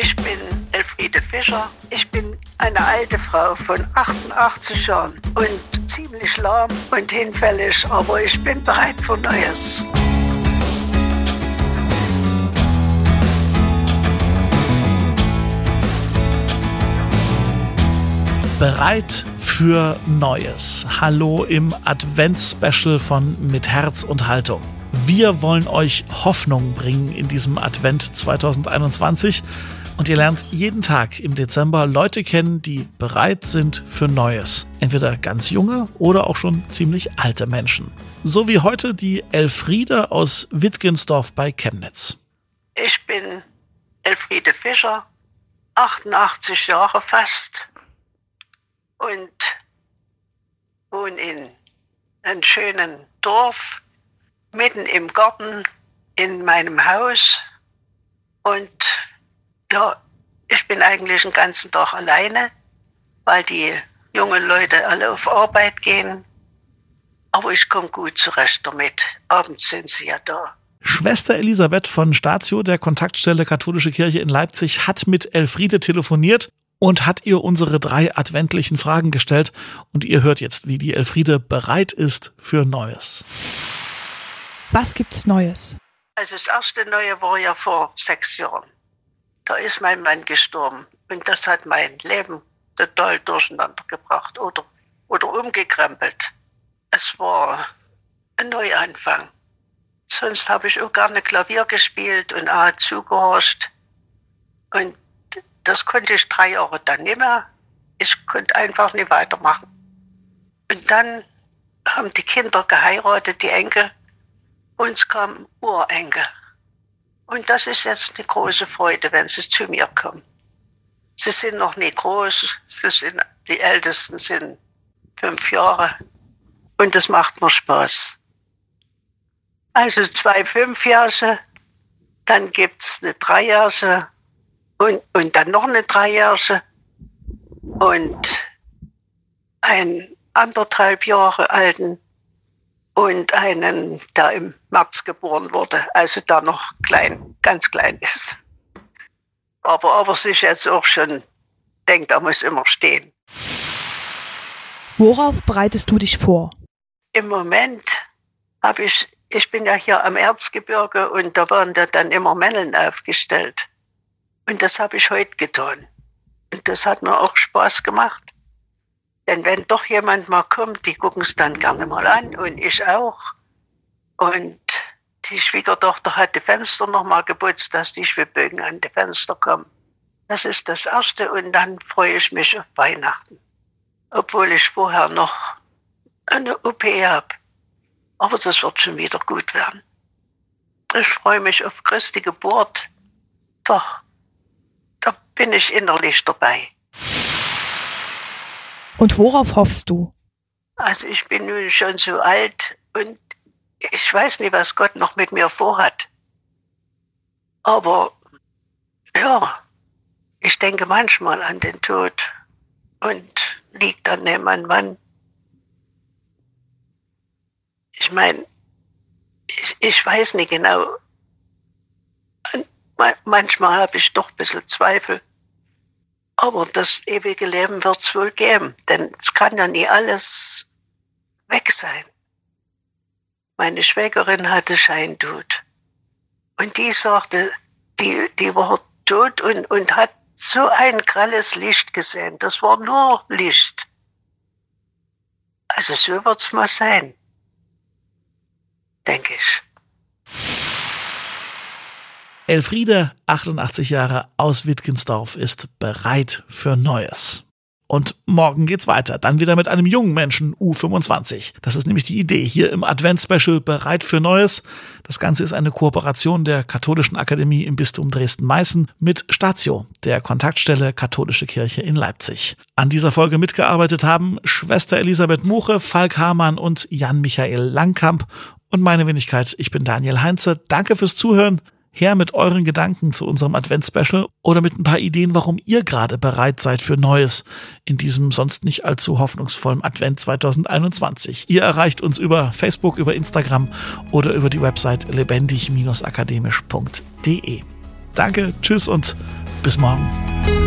Ich bin Elfriede Fischer. Ich bin eine alte Frau von 88 Jahren und ziemlich lahm und hinfällig, aber ich bin bereit für Neues. Bereit für Neues. Hallo im Advents-Special von Mit Herz und Haltung. Wir wollen euch Hoffnung bringen in diesem Advent 2021 und ihr lernt jeden Tag im Dezember Leute kennen, die bereit sind für Neues. Entweder ganz junge oder auch schon ziemlich alte Menschen. So wie heute die Elfriede aus Wittgensdorf bei Chemnitz. Ich bin Elfriede Fischer, 88 Jahre fast und wohne in einem schönen Dorf, mitten im Garten in meinem Haus. Und ja, ich bin eigentlich den ganzen Tag alleine, weil die jungen Leute alle auf Arbeit gehen. Aber ich komme gut zurecht damit. Abends sind sie ja da. Schwester Elisabeth von Statio der Kontaktstelle Katholische Kirche in Leipzig hat mit Elfriede telefoniert und hat ihr unsere drei adventlichen Fragen gestellt. Und ihr hört jetzt, wie die Elfriede bereit ist für Neues. Was gibt's Neues? Also das erste Neue war ja vor sechs Jahren. Da ist mein Mann gestorben. Und das hat mein Leben total durcheinander gebracht oder, oder umgekrempelt. Es war ein Neuanfang. Sonst habe ich auch gerne Klavier gespielt und auch zugehorcht. Und das konnte ich drei Jahre dann nicht mehr. Ich konnte einfach nicht weitermachen. Und dann haben die Kinder geheiratet, die Enkel. Uns kamen Urenkel. Und das ist jetzt eine große Freude, wenn sie zu mir kommen. Sie sind noch nicht groß. Sie sind, die Ältesten sind fünf Jahre. Und das macht mir Spaß. Also zwei Fünfjährige, dann gibt's eine Dreijährige und, und dann noch eine Dreijährige und einen anderthalb Jahre alten und einen, der im März geboren wurde, also der noch klein, ganz klein ist. Aber, aber sich jetzt auch schon denkt, er muss immer stehen. Worauf bereitest du dich vor? Im Moment habe ich, ich bin ja hier am Erzgebirge und da werden da dann immer Männeln aufgestellt. Und das habe ich heute getan. Und das hat mir auch Spaß gemacht. Denn wenn doch jemand mal kommt, die gucken es dann gerne mal an und ich auch. Und die Schwiegertochter hat die Fenster nochmal geputzt, dass die Schwibbögen an die Fenster kommen. Das ist das Erste und dann freue ich mich auf Weihnachten. Obwohl ich vorher noch eine OP habe. Aber das wird schon wieder gut werden. Ich freue mich auf Christi Geburt. Doch bin ich innerlich dabei. Und worauf hoffst du? Also ich bin nun schon so alt und ich weiß nicht, was Gott noch mit mir vorhat. Aber ja, ich denke manchmal an den Tod und liegt dann neben meinem Mann. Ich meine, ich, ich weiß nicht genau. Manchmal habe ich doch ein bisschen Zweifel. Aber das ewige Leben wird es wohl geben, denn es kann ja nie alles weg sein. Meine Schwägerin hatte Scheintod. Und die sagte, die, die war tot und, und hat so ein grelles Licht gesehen. Das war nur Licht. Also so wird's mal sein. Denke ich. Elfriede, 88 Jahre aus Wittgensdorf, ist bereit für Neues. Und morgen geht's weiter. Dann wieder mit einem jungen Menschen, U25. Das ist nämlich die Idee hier im Advent-Special Bereit für Neues. Das Ganze ist eine Kooperation der Katholischen Akademie im Bistum Dresden-Meißen mit Statio, der Kontaktstelle Katholische Kirche in Leipzig. An dieser Folge mitgearbeitet haben Schwester Elisabeth Muche, Falk Hamann und Jan-Michael Langkamp. Und meine Wenigkeit, ich bin Daniel Heinze. Danke fürs Zuhören her mit euren Gedanken zu unserem Advents-Special oder mit ein paar Ideen, warum ihr gerade bereit seid für Neues in diesem sonst nicht allzu hoffnungsvollen Advent 2021. Ihr erreicht uns über Facebook, über Instagram oder über die Website lebendig-akademisch.de. Danke, tschüss und Bis morgen.